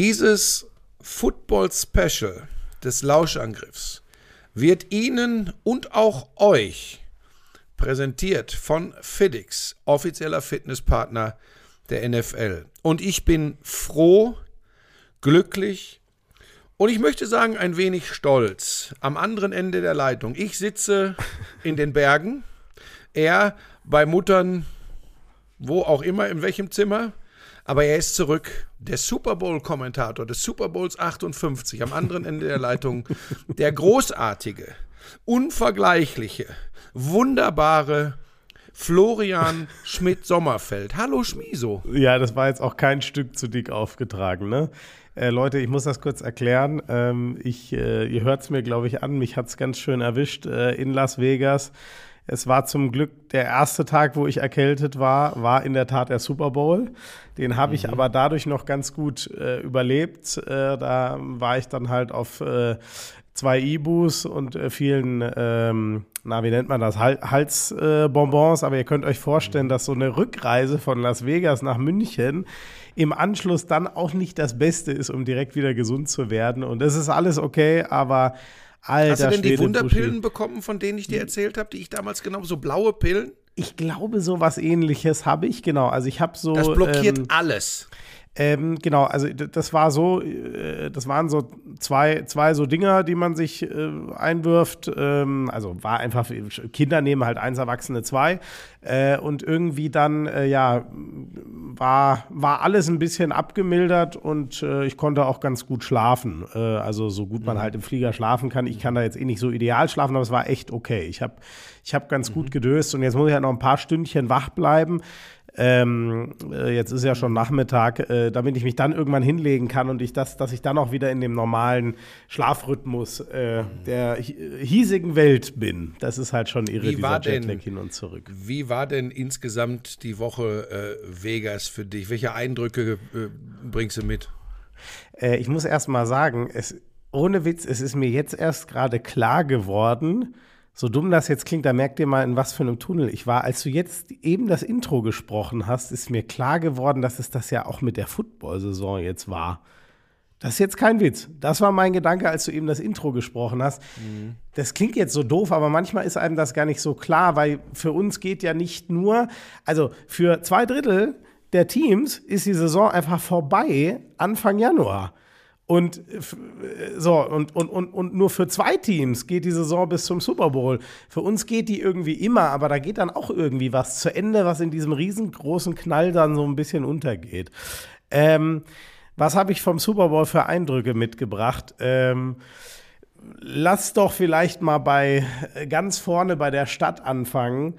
Dieses Football Special des Lauschangriffs wird Ihnen und auch euch präsentiert von FedEx, offizieller Fitnesspartner der NFL. Und ich bin froh, glücklich und ich möchte sagen, ein wenig stolz am anderen Ende der Leitung. Ich sitze in den Bergen, er bei Muttern, wo auch immer, in welchem Zimmer. Aber er ist zurück. Der Super Bowl-Kommentator des Super Bowls 58 am anderen Ende der Leitung. Der großartige, unvergleichliche, wunderbare Florian Schmidt-Sommerfeld. Hallo Schmiso. Ja, das war jetzt auch kein Stück zu dick aufgetragen, ne? Äh, Leute, ich muss das kurz erklären. Ähm, ich, äh, ihr hört es mir, glaube ich, an. Mich hat es ganz schön erwischt äh, in Las Vegas. Es war zum Glück der erste Tag, wo ich erkältet war, war in der Tat der Super Bowl. Den habe ich mhm. aber dadurch noch ganz gut äh, überlebt. Äh, da war ich dann halt auf äh, zwei Ibus und äh, vielen, ähm, na, wie nennt man das, Hal Halsbonbons. aber ihr könnt euch vorstellen, dass so eine Rückreise von Las Vegas nach München im Anschluss dann auch nicht das Beste ist, um direkt wieder gesund zu werden. Und das ist alles okay, aber Alter, Hast du denn die Wunderpillen Buschi. bekommen, von denen ich dir erzählt habe, die ich damals genommen so blaue Pillen? Ich glaube, so was ähnliches habe ich, genau. Also ich habe so. Das blockiert ähm, alles. Ähm, genau, also das war so, äh, das waren so zwei, zwei so Dinger, die man sich äh, einwirft. Ähm, also war einfach, Kinder nehmen halt eins, Erwachsene zwei. Äh, und irgendwie dann, äh, ja, war, war alles ein bisschen abgemildert und äh, ich konnte auch ganz gut schlafen. Äh, also so gut man mhm. halt im Flieger schlafen kann. Ich kann da jetzt eh nicht so ideal schlafen, aber es war echt okay. Ich habe ich hab ganz mhm. gut gedöst und jetzt muss ich halt noch ein paar Stündchen wach bleiben. Ähm, äh, jetzt ist ja schon Nachmittag, äh, damit ich mich dann irgendwann hinlegen kann und ich das, dass ich dann auch wieder in dem normalen Schlafrhythmus äh, der hiesigen Welt bin. Das ist halt schon irre, wie dieser Jetlag hin und zurück. Wie war denn insgesamt die Woche äh, Vegas für dich? Welche Eindrücke äh, bringst du mit? Äh, ich muss erst mal sagen, es, ohne Witz, es ist mir jetzt erst gerade klar geworden, so dumm das jetzt klingt, da merkt ihr mal, in was für einem Tunnel ich war. Als du jetzt eben das Intro gesprochen hast, ist mir klar geworden, dass es das ja auch mit der Football-Saison jetzt war. Das ist jetzt kein Witz. Das war mein Gedanke, als du eben das Intro gesprochen hast. Mhm. Das klingt jetzt so doof, aber manchmal ist einem das gar nicht so klar, weil für uns geht ja nicht nur, also für zwei Drittel der Teams ist die Saison einfach vorbei Anfang Januar. Und äh, so, und, und, und, und nur für zwei Teams geht die Saison bis zum Super Bowl. Für uns geht die irgendwie immer, aber da geht dann auch irgendwie was zu Ende, was in diesem riesengroßen Knall dann so ein bisschen untergeht. Ähm, was habe ich vom Super Bowl für Eindrücke mitgebracht? Ähm, lass doch vielleicht mal bei äh, ganz vorne bei der Stadt anfangen.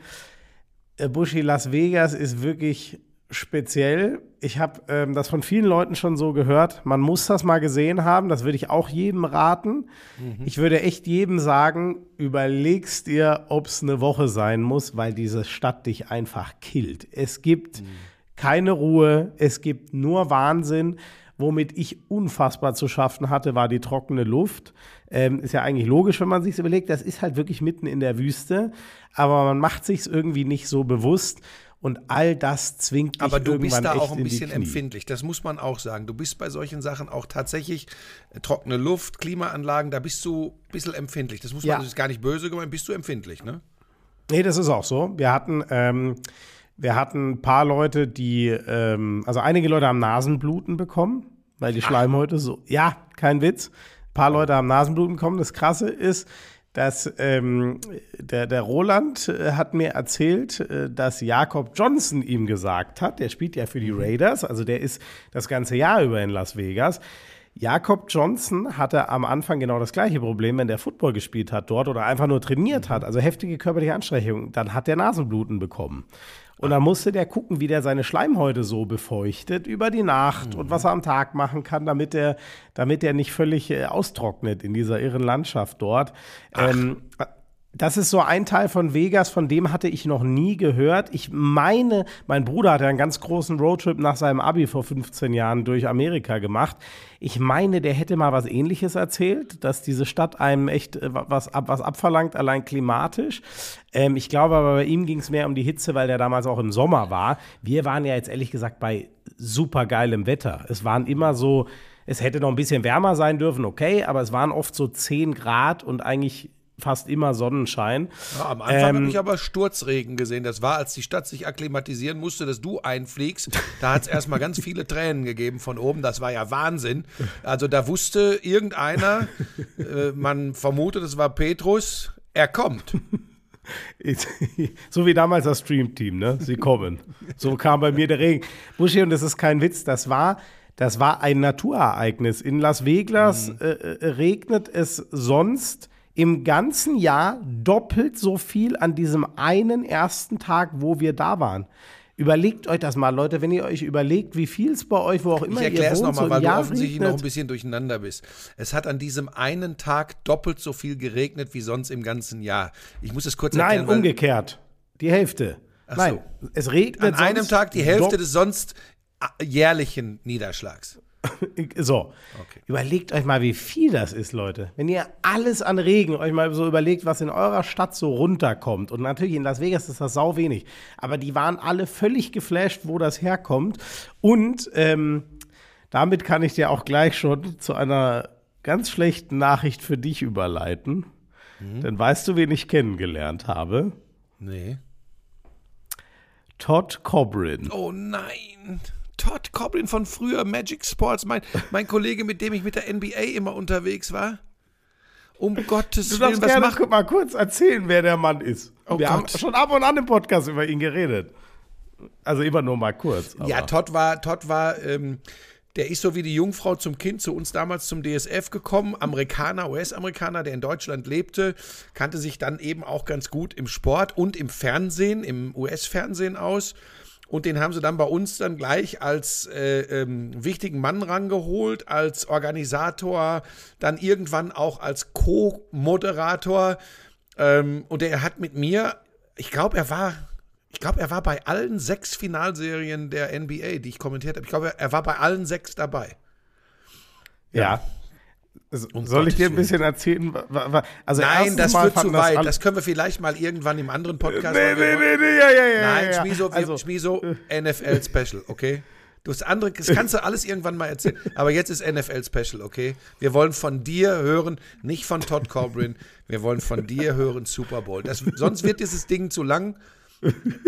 Äh, Buschi Las Vegas ist wirklich speziell. Ich habe ähm, das von vielen Leuten schon so gehört. Man muss das mal gesehen haben. Das würde ich auch jedem raten. Mhm. Ich würde echt jedem sagen, überlegst dir, ob es eine Woche sein muss, weil diese Stadt dich einfach killt. Es gibt mhm. keine Ruhe. Es gibt nur Wahnsinn. Womit ich unfassbar zu schaffen hatte, war die trockene Luft. Ähm, ist ja eigentlich logisch, wenn man sich überlegt. Das ist halt wirklich mitten in der Wüste. Aber man macht sich irgendwie nicht so bewusst. Und all das zwingt dich Aber du bist da auch ein bisschen empfindlich, das muss man auch sagen. Du bist bei solchen Sachen auch tatsächlich äh, trockene Luft, Klimaanlagen, da bist du ein bisschen empfindlich. Das muss man, ja. das ist gar nicht böse gemeint, bist du empfindlich, ne? Nee, das ist auch so. Wir hatten, ähm, wir hatten ein paar Leute, die, ähm, also einige Leute haben Nasenbluten bekommen, weil die Schleimhäute so, ja, kein Witz. Ein paar Leute haben Nasenbluten bekommen. Das Krasse ist, dass ähm, der, der Roland äh, hat mir erzählt, äh, dass Jakob Johnson ihm gesagt hat, der spielt ja für die mhm. Raiders, also der ist das ganze Jahr über in Las Vegas. Jakob Johnson hatte am Anfang genau das gleiche Problem, wenn der Football gespielt hat dort oder einfach nur trainiert hat, also heftige körperliche Anstrengungen, dann hat der Nasenbluten bekommen. Und dann musste der gucken, wie der seine Schleimhäute so befeuchtet über die Nacht mhm. und was er am Tag machen kann, damit er, damit er nicht völlig äh, austrocknet in dieser irren Landschaft dort. Ähm, das ist so ein Teil von Vegas, von dem hatte ich noch nie gehört. Ich meine, mein Bruder hat ja einen ganz großen Roadtrip nach seinem Abi vor 15 Jahren durch Amerika gemacht. Ich meine, der hätte mal was ähnliches erzählt, dass diese Stadt einem echt äh, was, was abverlangt, allein klimatisch. Ähm, ich glaube aber, bei ihm ging es mehr um die Hitze, weil der damals auch im Sommer war. Wir waren ja jetzt ehrlich gesagt bei super geilem Wetter. Es waren immer so Es hätte noch ein bisschen wärmer sein dürfen, okay, aber es waren oft so 10 Grad und eigentlich fast immer Sonnenschein. Ja, am Anfang ähm, habe ich aber Sturzregen gesehen. Das war, als die Stadt sich akklimatisieren musste, dass du einfliegst. Da hat es erstmal ganz viele Tränen gegeben von oben. Das war ja Wahnsinn. Also da wusste irgendeiner, äh, man vermutet, es war Petrus, er kommt. so wie damals das Stream-Team, ne? Sie kommen. So kam bei mir der Regen. Buschi, und das ist kein Witz, das war, das war ein Naturereignis. In Las Vegas mhm. äh, äh regnet es sonst im ganzen Jahr doppelt so viel an diesem einen ersten Tag, wo wir da waren. Überlegt euch das mal, Leute, wenn ihr euch überlegt, wie viel es bei euch, wo auch immer ich ihr wohnt, Ich erkläre es nochmal, weil Jahr du offensichtlich regnet. noch ein bisschen durcheinander bist. Es hat an diesem einen Tag doppelt so viel geregnet wie sonst im ganzen Jahr. Ich muss es kurz erklären. Nein, umgekehrt. Die Hälfte. Ach Nein, so. es regnet An einem Tag die Hälfte des sonst jährlichen Niederschlags. so, okay. überlegt euch mal, wie viel das ist, Leute. Wenn ihr alles an Regen euch mal so überlegt, was in eurer Stadt so runterkommt. Und natürlich in Las Vegas ist das sau wenig. Aber die waren alle völlig geflasht, wo das herkommt. Und ähm, damit kann ich dir auch gleich schon zu einer ganz schlechten Nachricht für dich überleiten. Mhm. Denn weißt du, wen ich kennengelernt habe? Nee. Todd Cobrin. Oh nein. Coblin von früher, Magic Sports, mein, mein Kollege, mit dem ich mit der NBA immer unterwegs war. Um Gottes du Willen, was gerne macht... mal kurz erzählen, wer der Mann ist. Oh Wir Gott. haben schon ab und an im Podcast über ihn geredet. Also immer nur mal kurz. Ja, Todd war, Todd war, ähm, der ist so wie die Jungfrau zum Kind zu uns damals zum DSF gekommen. Amerikaner, US-Amerikaner, der in Deutschland lebte, kannte sich dann eben auch ganz gut im Sport und im Fernsehen, im US-Fernsehen aus und den haben sie dann bei uns dann gleich als äh, ähm, wichtigen Mann rangeholt, als Organisator, dann irgendwann auch als Co-Moderator. Ähm, und er hat mit mir, ich glaube, er war, ich glaube, er war bei allen sechs Finalserien der NBA, die ich kommentiert habe. Ich glaube, er war bei allen sechs dabei. Ja. ja. Um Soll ich dir ein bisschen erzählen? Also Nein, das wird zu weit. Das, das, können wir vielleicht mal irgendwann im anderen Podcast nee, nee, nee, nee, ja, ja, ja. Nein, ja, Schmiso, also, Schmiso, NFL Special, okay? Du hast andere, das kannst du alles irgendwann mal erzählen. Aber jetzt ist NFL Special, okay? Wir wollen von dir hören, nicht von Todd Corbin. Wir wollen von dir hören Super Bowl. Das, sonst wird dieses Ding zu lang.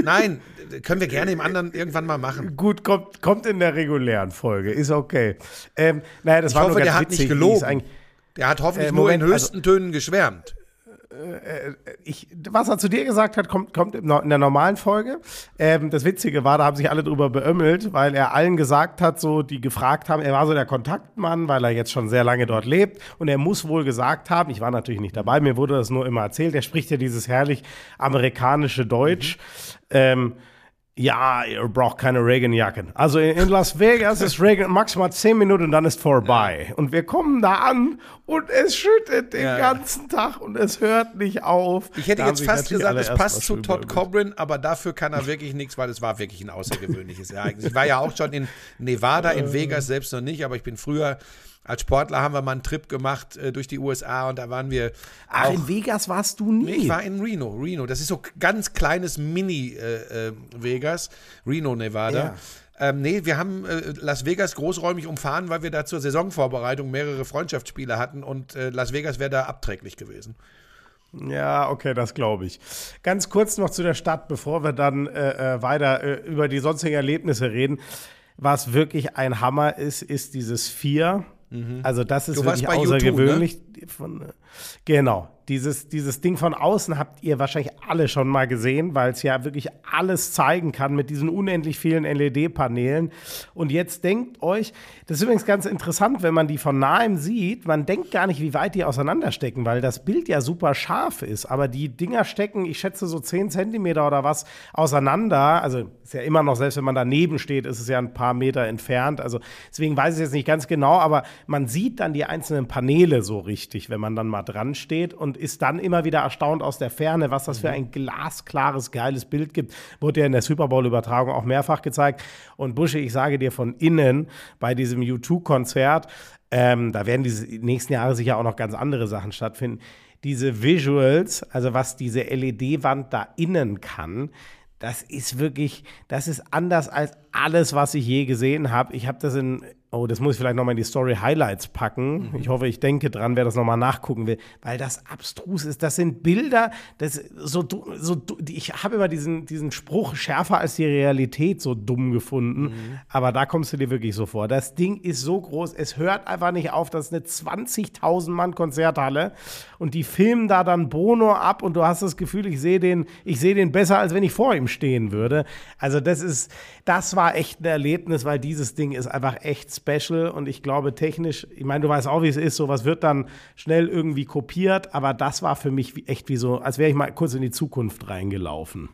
Nein, können wir gerne im anderen irgendwann mal machen. Gut, kommt, kommt in der regulären Folge, ist okay. Ähm, naja, das ich war hoffe, nur ganz der hat nicht gelogen. Der hat hoffentlich äh, Moment, nur in höchsten also, Tönen geschwärmt. Äh, ich, was er zu dir gesagt hat, kommt, kommt in der normalen Folge. Ähm, das Witzige war, da haben sich alle drüber beömmelt, weil er allen gesagt hat, so, die gefragt haben, er war so der Kontaktmann, weil er jetzt schon sehr lange dort lebt. Und er muss wohl gesagt haben, ich war natürlich nicht dabei, mir wurde das nur immer erzählt, er spricht ja dieses herrlich amerikanische Deutsch. Mhm. Ähm, ja, ihr braucht keine Regenjacken. Also in Las Vegas ist Regen maximal 10 Minuten und dann ist vorbei. Ja. Und wir kommen da an und es schüttet den ja, ganzen. Tag und es hört nicht auf. Ich hätte da jetzt fast gesagt, es passt zu Todd Cobrin, aber dafür kann er wirklich nichts, weil es war wirklich ein außergewöhnliches Ereignis. Ich war ja auch schon in Nevada, in äh. Vegas selbst noch nicht, aber ich bin früher als Sportler haben wir mal einen Trip gemacht äh, durch die USA und da waren wir. Ach, auch, in Vegas warst du nie? Ich war in Reno. Reno. Das ist so ganz kleines Mini-Vegas. Äh, äh, Reno, Nevada. Ja. Ähm, nee, wir haben äh, Las Vegas großräumig umfahren, weil wir da zur Saisonvorbereitung mehrere Freundschaftsspiele hatten und äh, Las Vegas wäre da abträglich gewesen. Ja, okay, das glaube ich. Ganz kurz noch zu der Stadt, bevor wir dann äh, weiter über die sonstigen Erlebnisse reden. Was wirklich ein Hammer ist, ist dieses Vier. Mhm. Also das ist du wirklich außergewöhnlich. YouTube, ne? Von, genau dieses, dieses Ding von außen habt ihr wahrscheinlich alle schon mal gesehen, weil es ja wirklich alles zeigen kann mit diesen unendlich vielen LED-Paneelen. Und jetzt denkt euch, das ist übrigens ganz interessant, wenn man die von nahem sieht, man denkt gar nicht, wie weit die auseinanderstecken, weil das Bild ja super scharf ist. Aber die Dinger stecken, ich schätze, so 10 Zentimeter oder was auseinander. Also ist ja immer noch, selbst wenn man daneben steht, ist es ja ein paar Meter entfernt. Also deswegen weiß ich jetzt nicht ganz genau, aber man sieht dann die einzelnen Paneele so richtig, wenn man dann mal dran steht. Und und ist dann immer wieder erstaunt aus der Ferne, was das für mhm. ein glasklares, geiles Bild gibt. Wurde ja in der Super Bowl-Übertragung auch mehrfach gezeigt. Und Busche, ich sage dir von innen bei diesem U2-Konzert, ähm, da werden die nächsten Jahre sicher auch noch ganz andere Sachen stattfinden. Diese Visuals, also was diese LED-Wand da innen kann, das ist wirklich, das ist anders als alles, was ich je gesehen habe. Ich habe das in Oh, das muss ich vielleicht nochmal in die Story Highlights packen. Mhm. Ich hoffe, ich denke dran, wer das nochmal nachgucken will, weil das abstrus ist. Das sind Bilder, das so, so ich habe immer diesen, diesen Spruch schärfer als die Realität so dumm gefunden, mhm. aber da kommst du dir wirklich so vor. Das Ding ist so groß, es hört einfach nicht auf. Das ist eine 20.000 Mann Konzerthalle und die filmen da dann Bono ab und du hast das Gefühl, ich sehe den, ich sehe den besser, als wenn ich vor ihm stehen würde. Also das ist, das war echt ein Erlebnis, weil dieses Ding ist einfach echt special und ich glaube technisch, ich meine, du weißt auch, wie es ist, sowas wird dann schnell irgendwie kopiert, aber das war für mich echt wie so, als wäre ich mal kurz in die Zukunft reingelaufen.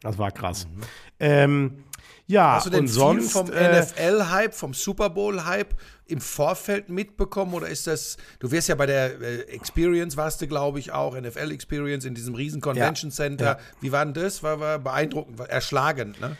Das war krass. Mhm. Ähm, ja, Hast du denn und sonst, vom äh, NFL-Hype, vom Super Bowl-Hype im Vorfeld mitbekommen oder ist das, du wirst ja bei der äh, Experience, warst du glaube ich auch, NFL-Experience in diesem riesen Convention Center. Ja, ja. Wie war denn das? War, war beeindruckend, war erschlagend, ne?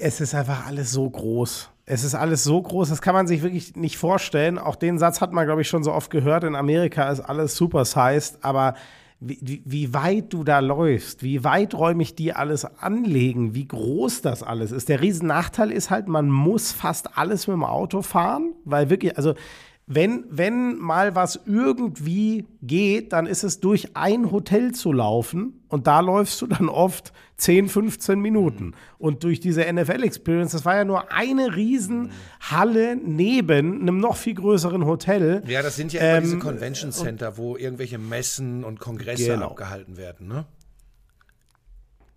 Es ist einfach alles so groß. Es ist alles so groß, das kann man sich wirklich nicht vorstellen. Auch den Satz hat man, glaube ich, schon so oft gehört. In Amerika ist alles supersized, aber wie, wie, weit du da läufst, wie weiträumig die alles anlegen, wie groß das alles ist. Der Riesennachteil ist halt, man muss fast alles mit dem Auto fahren, weil wirklich, also wenn, wenn mal was irgendwie geht, dann ist es durch ein Hotel zu laufen und da läufst du dann oft 10, 15 Minuten. Und durch diese NFL-Experience, das war ja nur eine Riesenhalle neben einem noch viel größeren Hotel. Ja, das sind ja immer ähm, diese Convention Center, wo irgendwelche Messen und Kongresse genau. abgehalten werden, ne?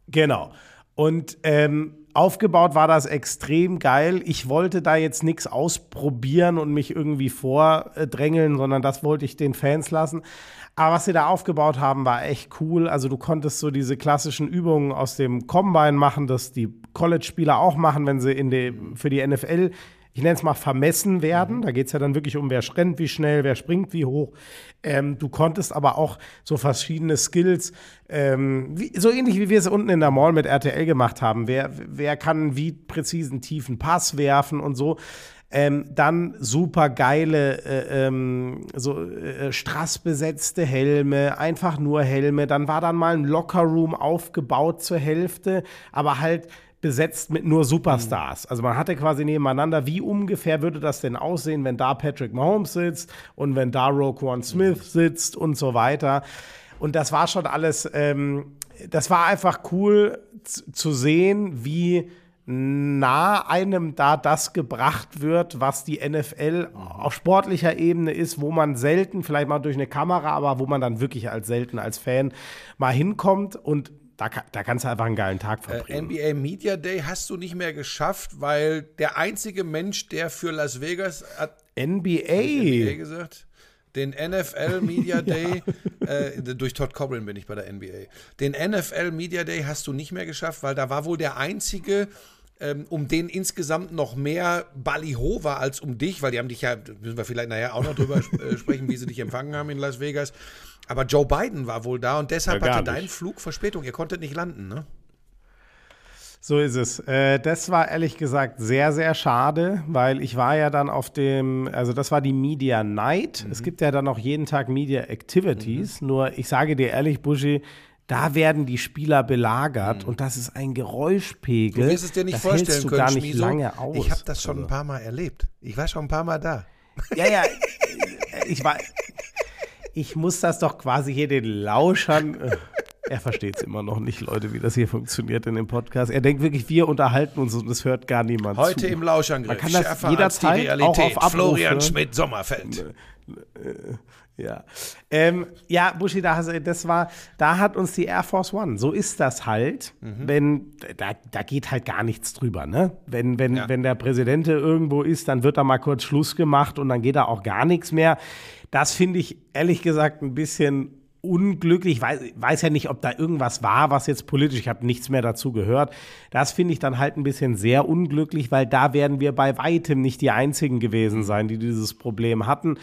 Genau. Und ähm, aufgebaut war das extrem geil. Ich wollte da jetzt nichts ausprobieren und mich irgendwie vordrängeln, sondern das wollte ich den Fans lassen. Aber was sie da aufgebaut haben, war echt cool. Also du konntest so diese klassischen Übungen aus dem Combine machen, dass die College-Spieler auch machen, wenn sie in die, für die NFL ich nenne es mal, vermessen werden. Mhm. Da geht es ja dann wirklich um, wer rennt wie schnell, wer springt wie hoch. Ähm, du konntest aber auch so verschiedene Skills, ähm, wie, so ähnlich wie wir es unten in der Mall mit RTL gemacht haben. Wer, wer kann wie präzisen tiefen Pass werfen und so. Ähm, dann super geile, äh, ähm, so äh, strassbesetzte Helme, einfach nur Helme. Dann war dann mal ein Lockerroom aufgebaut zur Hälfte, aber halt besetzt mit nur Superstars. Also man hatte quasi nebeneinander, wie ungefähr würde das denn aussehen, wenn da Patrick Mahomes sitzt und wenn da Roquan Smith sitzt und so weiter. Und das war schon alles, ähm, das war einfach cool zu sehen, wie nah einem da das gebracht wird, was die NFL auf sportlicher Ebene ist, wo man selten, vielleicht mal durch eine Kamera, aber wo man dann wirklich als selten als Fan mal hinkommt und da, da kannst du einfach einen geilen Tag äh, verbringen. NBA Media Day hast du nicht mehr geschafft, weil der einzige Mensch, der für Las Vegas hat. NBA. NBA gesagt? Den NFL Media Day, ja. äh, durch Todd Coburn bin ich bei der NBA. Den NFL Media Day hast du nicht mehr geschafft, weil da war wohl der einzige, ähm, um den insgesamt noch mehr Ballyho war als um dich, weil die haben dich ja, müssen wir vielleicht nachher auch noch drüber äh, sprechen, wie sie dich empfangen haben in Las Vegas. Aber Joe Biden war wohl da und deshalb ja, hatte dein Flug Verspätung. Ihr konntet nicht landen, ne? So ist es. Äh, das war ehrlich gesagt sehr, sehr schade, weil ich war ja dann auf dem, also das war die Media Night. Mhm. Es gibt ja dann noch jeden Tag Media Activities. Mhm. Nur ich sage dir ehrlich, Buschi, da werden die Spieler belagert mhm. und das ist ein Geräuschpegel. Du wirst es dir nicht vorstellen du können, gar nicht Schmieso. lange aus. Ich habe das schon also. ein paar Mal erlebt. Ich war schon ein paar Mal da. Ja, ja. ich war ich muss das doch quasi hier den Lauschern. Äh, er versteht es immer noch nicht, Leute, wie das hier funktioniert in dem Podcast. Er denkt wirklich, wir unterhalten uns und es hört gar niemand Heute zu. im Lauschangriff. Man kann das Schärfer jederzeit die Realität. Auch auf Abruf Florian Schmidt-Sommerfeld. Äh, äh, ja. Ähm, ja, Buschi, da, das war, da hat uns die Air Force One. So ist das halt. Mhm. Wenn, da, da geht halt gar nichts drüber, ne? Wenn, wenn, ja. wenn der Präsident irgendwo ist, dann wird da mal kurz Schluss gemacht und dann geht da auch gar nichts mehr. Das finde ich ehrlich gesagt ein bisschen unglücklich. Ich weiß, weiß, ja nicht, ob da irgendwas war, was jetzt politisch, ich habe nichts mehr dazu gehört. Das finde ich dann halt ein bisschen sehr unglücklich, weil da werden wir bei weitem nicht die Einzigen gewesen sein, die dieses Problem hatten.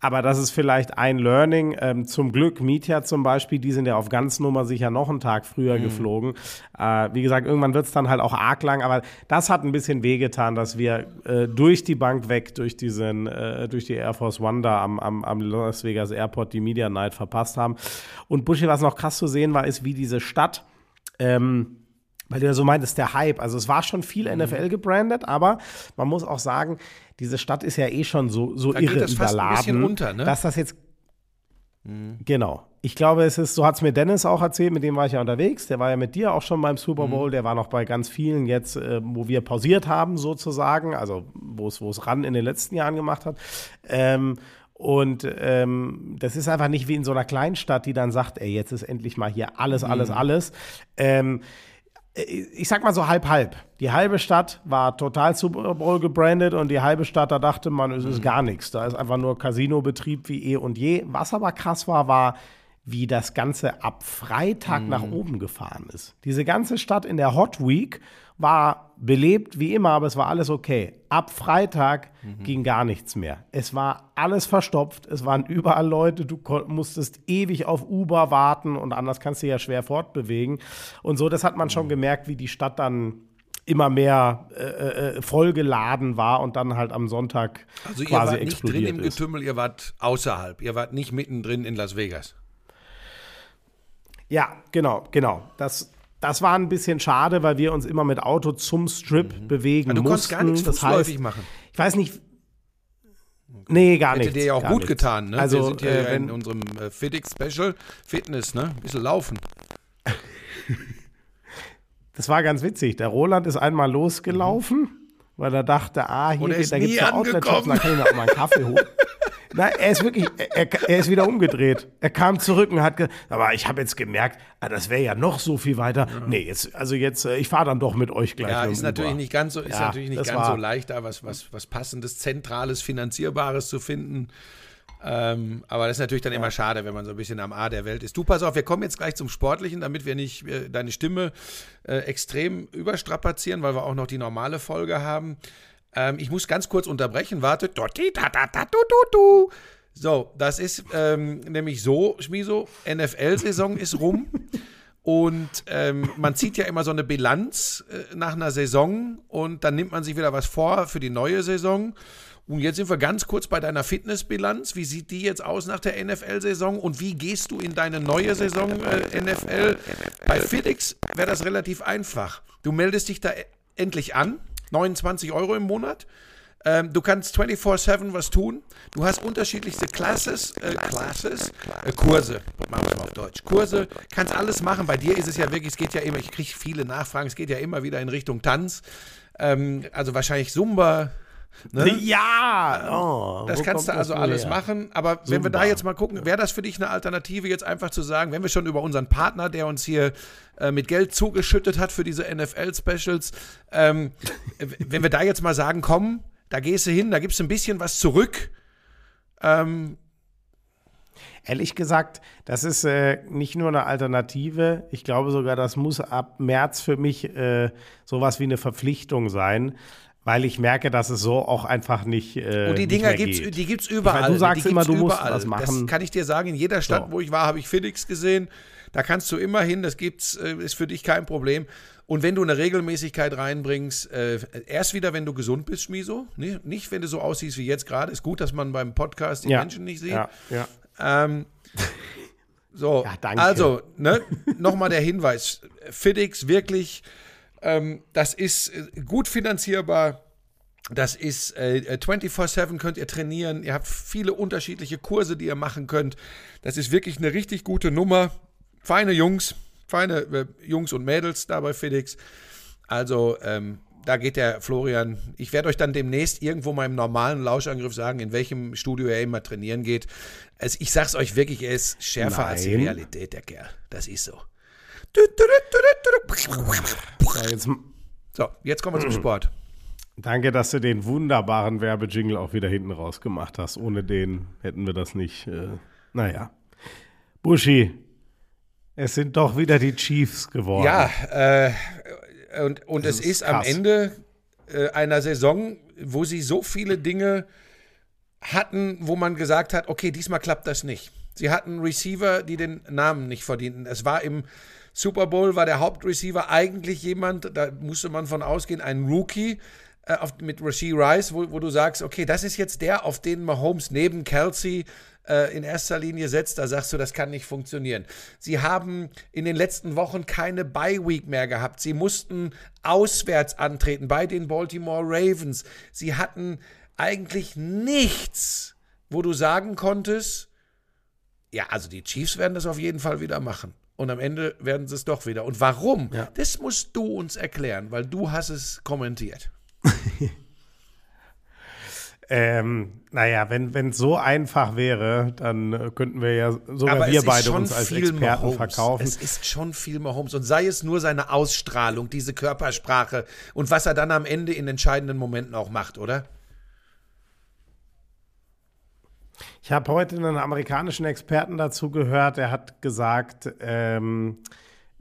Aber das ist vielleicht ein Learning. Ähm, zum Glück, Mietja zum Beispiel, die sind ja auf ganz Nummer sicher noch einen Tag früher mhm. geflogen. Äh, wie gesagt, irgendwann wird es dann halt auch arg lang, aber das hat ein bisschen wehgetan, dass wir äh, durch die Bank weg, durch diesen, äh, durch die Air Force One da am, am, am Las Vegas Airport die Media Night verpasst haben. Und Buschi, was noch krass zu sehen war, ist, wie diese Stadt ähm, weil du ja so meintest, der Hype. Also es war schon viel Mhm. NFL gebrandet, aber man muss auch sagen, diese Stadt ist ja eh schon so, so Da geht irre das fast ein überladen, bisschen unter, ne? dass das jetzt Genau. Ich glaube, es ist, so hat es mir Dennis auch erzählt, mit dem war ich ja unterwegs. Der war ja mit dir auch schon beim Super Bowl. Der war noch bei ganz vielen jetzt, äh, wo wir pausiert haben, sozusagen. Also, wo es, wo es ran in den letzten Jahren gemacht hat. Ähm, und ähm, das ist einfach nicht wie in so einer Kleinstadt, die dann sagt, ey, jetzt ist endlich mal hier alles, alles, alles. Ähm, ich sag mal so halb halb. Die halbe Stadt war total Super Bowl gebrandet und die halbe Stadt, da dachte man, es ist gar nichts. Da ist einfach nur Casino-Betrieb wie eh und je. Was aber krass war, war, wie das Ganze ab Freitag nach oben gefahren ist. Diese ganze Stadt in der Hot Week war belebt wie immer, aber es war alles okay. Ab Freitag ging gar nichts mehr. Es war alles verstopft, es waren überall Leute, du musstest ewig auf Uber warten und anders kannst du ja schwer fortbewegen. Und so, das hat man schon gemerkt, wie die Stadt dann immer mehr äh, äh, vollgeladen war und dann halt am Sonntag Also ihr quasi wart nicht drin explodiert im ist. Getümmel, ihr wart außerhalb. Ihr wart nicht mittendrin in Las Vegas. Ja, genau, genau. Das, das war ein bisschen schade, weil wir uns immer mit Auto zum Strip bewegen Ah, du mussten. konntest gar nichts das heißt, machen. ich weiß nicht. Nee, gar Hätte nicht. dir ja auch gut nichts. getan, ne? Also, Wir sind hier äh, in unserem äh, Fitix Special Fitness, ne? Ein bisschen laufen. das war ganz witzig. Der Roland ist einmal losgelaufen, weil er dachte, ah, hier er geht, da gibt es nie ja Outlet-Shops, da kann ich noch mal einen Kaffee holen. Nein, er ist wirklich, er, er ist wieder umgedreht. Er kam zurück und hat gesagt, aber ich habe jetzt gemerkt, ah, das wäre ja noch so viel weiter. Nee, jetzt, also jetzt, äh, ich fahre dann doch mit euch gleich. Ja, ist natürlich nicht ganz so, ist Ja, natürlich nicht ganz war- so leicht, da was, was, was passendes, zentrales, finanzierbares zu finden. Ähm, aber das ist natürlich dann immer schade, wenn man so ein bisschen am A der Welt ist. Du, pass auf, wir kommen jetzt gleich zum Sportlichen, damit wir nicht äh, deine Stimme äh, extrem überstrapazieren, weil wir auch noch die normale Folge haben. Ähm, ich muss ganz kurz unterbrechen, warte. So, das ist ähm, nämlich so, Schmiso, NFL-Saison ist rum. Und ähm, man zieht ja immer so eine Bilanz äh, nach einer Saison und dann nimmt man sich wieder was vor für die neue Saison. Und jetzt sind wir ganz kurz bei deiner Fitnessbilanz. Wie sieht die jetzt aus nach der NFL-Saison und wie gehst du in deine neue Saison äh, NFL? Bei FitX wäre das relativ einfach. Du meldest dich da e- endlich an, 29 Euro im Monat. Ähm, du kannst 24-7 was tun. Du hast unterschiedlichste Classes, äh, Classes, äh, Kurse, machen wir mal auf Deutsch. Kurse, kannst alles machen. Bei dir ist es ja wirklich, es geht ja immer, ich kriege viele Nachfragen, es geht ja immer wieder in Richtung Tanz. Ähm, also wahrscheinlich Zumba. Ne? Ja, oh, Das kannst du also alles her? machen. Aber wenn wir da jetzt mal gucken, wäre das für dich eine Alternative, jetzt einfach zu sagen, wenn wir schon über unseren Partner, der uns hier äh, mit Geld zugeschüttet hat für diese NFL-Specials, ähm, wenn wir da jetzt mal sagen, komm, da gehst du hin, da gibst du ein bisschen was zurück. Ähm, Ehrlich gesagt, das ist äh, nicht nur eine Alternative. Ich glaube sogar, das muss ab März für mich äh, sowas wie eine Verpflichtung sein, weil ich merke, dass es so auch einfach nicht. Äh, und die Dinger gibt's, geht. die gibt's überall. meine, du sagst die immer, du musst überall. was machen. Das kann ich dir sagen. In jeder Stadt, So. wo ich war, habe ich Felix gesehen. Da kannst du immer hin. Das gibt's, äh, ist für dich kein Problem. Und wenn du eine Regelmäßigkeit reinbringst, äh, erst wieder, wenn du gesund bist, Schmiso. Nicht, nicht, wenn du so aussiehst wie jetzt gerade. Ist gut, dass man beim Podcast die ja. Menschen nicht sieht. Ja, ja. Ähm, so, Ja, danke. also, ne, nochmal der Hinweis. FitX wirklich, ähm, das ist äh, gut finanzierbar. Das ist äh, 24-7 könnt ihr trainieren. Ihr habt viele unterschiedliche Kurse, die ihr machen könnt. Das ist wirklich eine richtig gute Nummer. Feine Jungs, feine äh, Jungs und Mädels da bei FedEx. Also, ähm, da geht der Florian. Ich werde euch dann demnächst irgendwo mal im normalen Lauschangriff sagen, in welchem Studio er immer trainieren geht. Also ich sag's euch wirklich, er ist schärfer als die Nein. Realität, der Kerl. Das ist so. So, jetzt, So, jetzt kommen wir zum Sport. danke, dass du den wunderbaren Werbejingle auch wieder hinten rausgemacht hast. Ohne den hätten wir das nicht. Äh, naja. Buschi, es sind doch wieder die Chiefs geworden. Ja, äh, und, und es ist ist am. Ende äh, einer Saison, wo sie so viele Dinge hatten, wo man gesagt hat, okay, diesmal klappt das nicht. Sie hatten Receiver, die den Namen nicht verdienten. Es war im Super Bowl, war der Hauptreceiver eigentlich jemand, da musste man von ausgehen, ein Rookie äh, auf, mit Rasheed Rice, wo, wo du sagst, okay, das ist jetzt der, auf den Mahomes neben Kelsey äh, in erster Linie setzt, da sagst du, das kann nicht funktionieren. Sie haben in den letzten Wochen keine Bye-Week mehr gehabt. Sie mussten auswärts antreten bei den Baltimore Ravens. Sie hatten eigentlich nichts, wo du sagen konntest, ja, also die Chiefs werden das auf jeden Fall wieder machen. Und am Ende werden sie es doch wieder. Und warum? Ja. Das musst du uns erklären, weil du hast es kommentiert. ähm, naja, wenn es so einfach wäre, dann äh, könnten wir ja sogar Aber wir beide uns als Experten Mahomes. verkaufen. Es ist schon viel Mahomes. Und sei es nur seine Ausstrahlung, diese Körpersprache und was er dann am Ende in entscheidenden Momenten auch macht, oder? Ich habe heute einen amerikanischen Experten dazu gehört, der hat gesagt, ähm,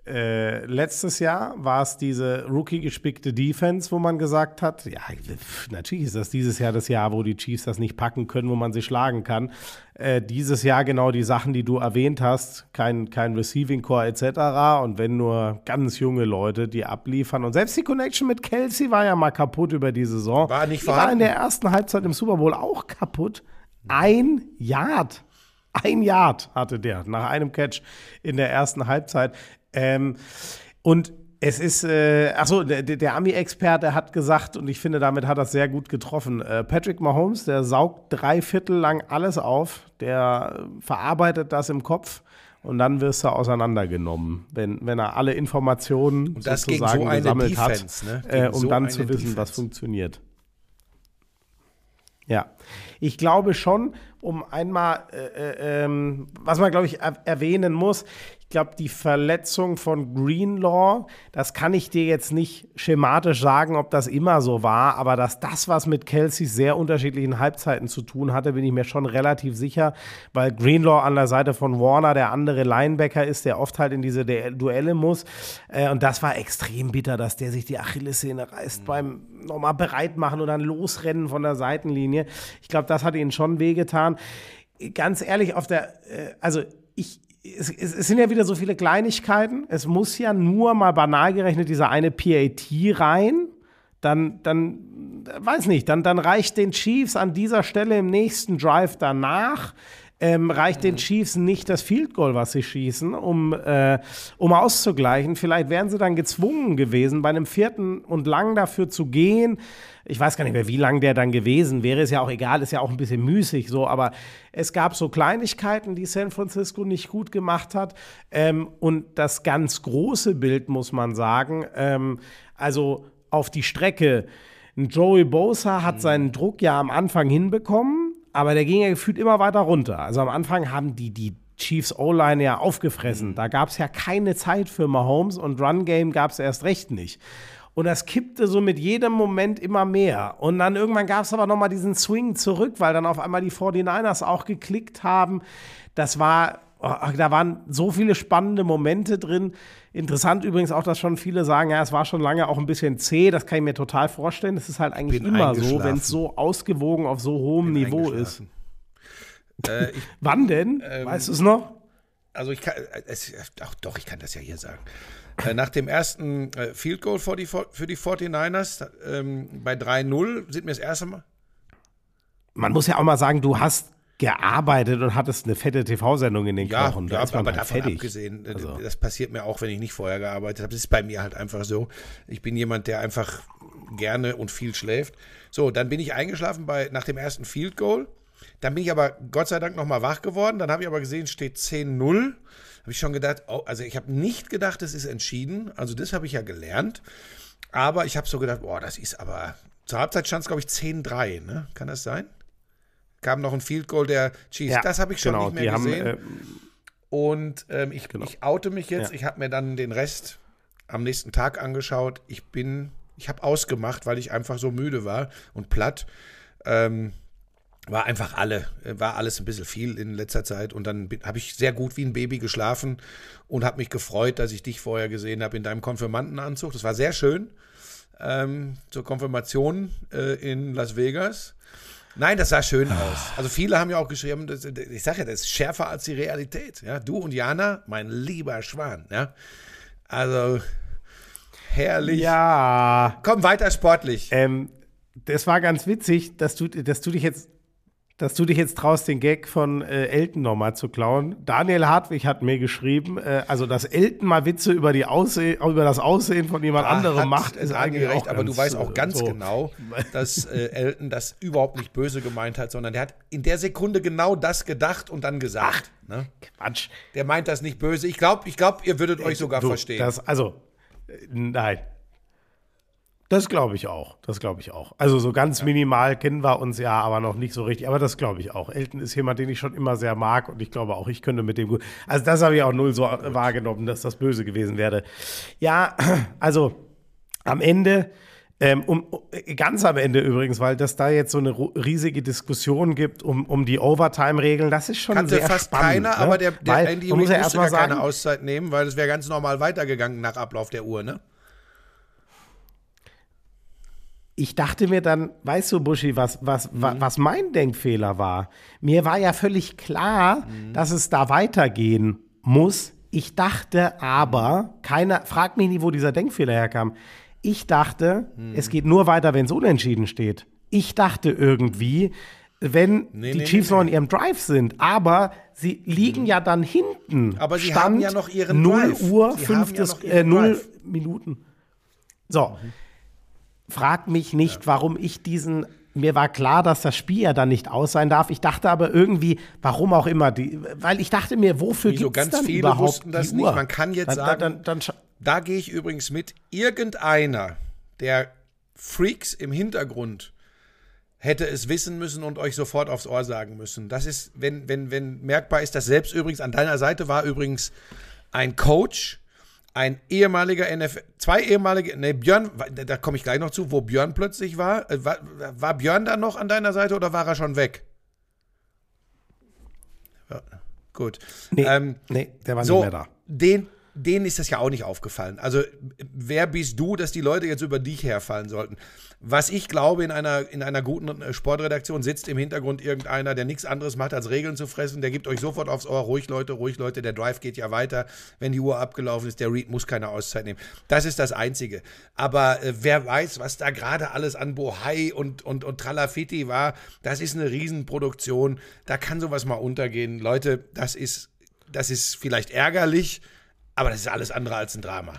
äh, letztes Jahr war es diese Rookie-gespickte Defense, wo man gesagt hat, ja, natürlich ist das dieses Jahr das Jahr, wo die Chiefs das nicht packen können, wo man sie schlagen kann. Äh, dieses Jahr genau die Sachen, die du erwähnt hast, kein, kein Receiving Core etc. Und wenn nur ganz junge Leute, die abliefern. Und selbst die Connection mit Kelsey war ja mal kaputt über die Saison. War nicht vorhanden. War in der ersten Halbzeit im Super Bowl auch kaputt. Ein Yard. Ein Yard hatte der nach einem Catch in der ersten Halbzeit. Ähm, und es ist, äh, achso, der, der Ami-Experte hat gesagt, und ich finde, damit hat er es sehr gut getroffen. Äh, Patrick Mahomes, der saugt drei Viertel lang alles auf, der verarbeitet das im Kopf und dann wirst du auseinandergenommen, wenn, wenn er alle Informationen sozusagen so gesammelt Defense, hat, ne? äh, um so dann zu wissen, Defense. was funktioniert. Ja, ich glaube schon, um einmal, äh, äh, ähm, was man, glaube ich, er erwähnen muss, ich glaube, die Verletzung von Greenlaw, das kann ich dir jetzt nicht schematisch sagen, ob das immer so war, aber dass das was mit Kelseys sehr unterschiedlichen Halbzeiten zu tun hatte, bin ich mir schon relativ sicher, weil Greenlaw an der Seite von Warner der andere Linebacker ist, der oft halt in diese Duelle muss. Äh, und das war extrem bitter, dass der sich die Achillessehne reißt mhm. beim nochmal bereit machen und dann losrennen von der Seitenlinie. Ich glaube, das hat ihnen schon wehgetan. Ganz ehrlich, auf der, äh, also ich, es, es, sind ja wieder so viele Kleinigkeiten. Es muss ja nur mal banal gerechnet dieser eine PAT rein. Dann, dann, weiß nicht, dann, dann reicht den Chiefs an dieser Stelle im nächsten Drive danach. Ähm, reicht den Chiefs nicht das Field Goal, was sie schießen, um, äh, um auszugleichen. Vielleicht wären sie dann gezwungen gewesen, bei einem vierten und lang dafür zu gehen, ich weiß gar nicht mehr, wie lang der dann gewesen wäre, ist ja auch egal, ist ja auch ein bisschen müßig so, aber es gab so Kleinigkeiten, die San Francisco nicht gut gemacht hat. Ähm, und das ganz große Bild, muss man sagen, ähm, also auf die Strecke. Joey Bosa hat seinen Druck ja am Anfang hinbekommen, aber der ging ja gefühlt immer weiter runter. Also am Anfang haben die die Chiefs O-Line ja aufgefressen. Mhm. Da gab es ja keine Zeit für Mahomes und Run Game gab es erst recht nicht. Und das kippte so mit jedem Moment immer mehr. Und dann irgendwann gab es aber nochmal diesen Swing zurück, weil dann auf einmal die 49ers auch geklickt haben. Das war, oh, da waren so viele spannende Momente drin. Interessant übrigens auch, dass schon viele sagen, ja, es war schon lange auch ein bisschen zäh. Das kann ich mir total vorstellen. Das ist halt eigentlich immer so, wenn es so ausgewogen auf so hohem Bin Niveau ist. Äh, ich, Wann denn? Ähm, weißt du es noch? Also ich kann, äh, es, ach doch, ich kann das ja hier sagen. Äh, nach dem ersten äh, Field Goal für die, für die 49ers ähm, bei 3-0 sind mir das erste Mal. Man muss ja auch mal sagen, du hast gearbeitet und hattest eine fette TV-Sendung in den ja, Knochen. Ja, aber davon fertig. abgesehen, äh, also. das passiert mir auch, wenn ich nicht vorher gearbeitet habe. Das ist bei mir halt einfach so. Ich bin jemand, der einfach gerne und viel schläft. So, dann bin ich eingeschlafen bei, nach dem ersten Field Goal. Dann bin ich aber Gott sei Dank nochmal wach geworden. Dann habe ich aber gesehen, steht 10-0 habe ich schon gedacht, oh, also ich habe nicht gedacht, es ist entschieden. Also das habe ich ja gelernt. Aber ich habe so gedacht, boah, das ist aber. Zur Halbzeit stand es, glaube ich, 10-3, ne? Kann das sein? Kam noch ein Field Goal der Chiefs. Ja, das habe ich schon genau, nicht mehr gesehen. Haben, äh, und ähm, ich, genau. ich oute mich jetzt. Ja. Ich habe mir dann den Rest am nächsten Tag angeschaut. Ich bin, ich habe ausgemacht, weil ich einfach so müde war und platt. Ähm, war einfach alle, war alles ein bisschen viel in letzter Zeit und dann habe ich sehr gut wie ein Baby geschlafen und habe mich gefreut, dass ich dich vorher gesehen habe in deinem Konfirmandenanzug. Das war sehr schön ähm, zur Konfirmation äh, in Las Vegas. Nein, das sah schön aus. Also viele haben ja auch geschrieben, das, ich sage ja, das ist schärfer als die Realität. Ja, du und Jana, mein lieber Schwan. Ja, also herrlich. Ja. Komm weiter sportlich. Ähm, das war ganz witzig, dass du, dass du dich jetzt dass du dich jetzt traust, den Gag von äh, Elton nochmal zu klauen. Daniel Hartwig hat mir geschrieben, äh, also dass Elton mal Witze über, die Ausseh über das Aussehen von jemand Da anderem macht, ist Daniel eigentlich recht, aber du weißt auch äh, ganz so. genau, dass äh, Elton das überhaupt nicht böse gemeint hat, sondern der hat in der Sekunde genau das gedacht und dann gesagt. Ne? Quatsch. Der meint das nicht böse. Ich glaube, ich glaub, ihr würdet euch sogar Du, verstehen. Das, also, äh, nein. Das glaube ich auch. Das glaube ich auch. Also so ganz minimal kennen wir uns ja, aber noch nicht so richtig. Aber das glaube ich auch. Elton ist jemand, den ich schon immer sehr mag und ich glaube auch, ich könnte mit dem gut. Also das habe ich auch null so wahrgenommen, dass das böse gewesen wäre. Ja, also am Ende. Ähm, um, ganz am Ende übrigens, weil das da jetzt so eine riesige Diskussion gibt um, um die Overtime-Regeln, das ist schon Kannte sehr fast spannend. keiner, ne? aber der, der Weil, Andy muss Reid ja musste erstmal gar keine Auszeit nehmen, weil es wäre ganz normal weitergegangen nach Ablauf der Uhr, ne? Ich dachte mir dann, weißt du, Buschi, was, was, wa- was mein Denkfehler war? Mir war ja völlig klar, dass es da weitergehen muss. Ich dachte aber, keiner, frag mich nie, wo dieser Denkfehler herkam. Ich dachte, es geht nur weiter, wenn es unentschieden steht. Ich dachte irgendwie, wenn Nee, die nee, Chiefs nee, noch in ihrem Drive sind, aber sie liegen ja dann hinten. Aber sie Stand haben ja noch ihren 0 Drive. Uhr, Sie ja fünftes, noch äh, ihren 0 Drive. Minuten. So, frag mich nicht, warum ich diesen. Mir war klar, dass das Spiel ja dann nicht aus sein darf. Ich dachte aber irgendwie, warum auch immer, die, weil ich dachte mir, wofür gibt es Ganz dann viele überhaupt wussten das die nicht. Uhr? Man kann jetzt dann, sagen- dann, dann, dann, Da gehe ich übrigens mit. Irgendeiner der Freaks im Hintergrund hätte es wissen müssen und euch sofort aufs Ohr sagen müssen. Das ist, wenn, wenn, wenn merkbar ist, dass selbst übrigens an deiner Seite war übrigens ein Coach, ein ehemaliger NFL, zwei ehemalige, ne, Björn, da- da komme ich gleich noch zu, wo Björn plötzlich war. Äh, War, war Björn da noch an deiner Seite oder war er schon weg? Ja, gut. nee, Ähm, nee, der war so, nicht mehr da. Den, denen ist das ja auch nicht aufgefallen. Also, wer bist du, dass die Leute jetzt über dich herfallen sollten? Was ich glaube, in einer, in einer guten äh, Sportredaktion sitzt im Hintergrund irgendeiner, der nichts anderes macht, als Regeln zu fressen. Der gibt euch sofort aufs Ohr, ruhig Leute, ruhig Leute, der Drive geht ja weiter. Wenn die Uhr abgelaufen ist, der Reed muss keine Auszeit nehmen. Das ist das Einzige. Aber äh, wer weiß, was da gerade alles an Bohai und, und, und Tralafiti war, das ist eine Riesenproduktion. Da kann sowas mal untergehen. Leute, das ist, das ist vielleicht ärgerlich, aber das ist alles andere als ein Drama.